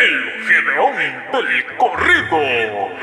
El Gedeón del corrido.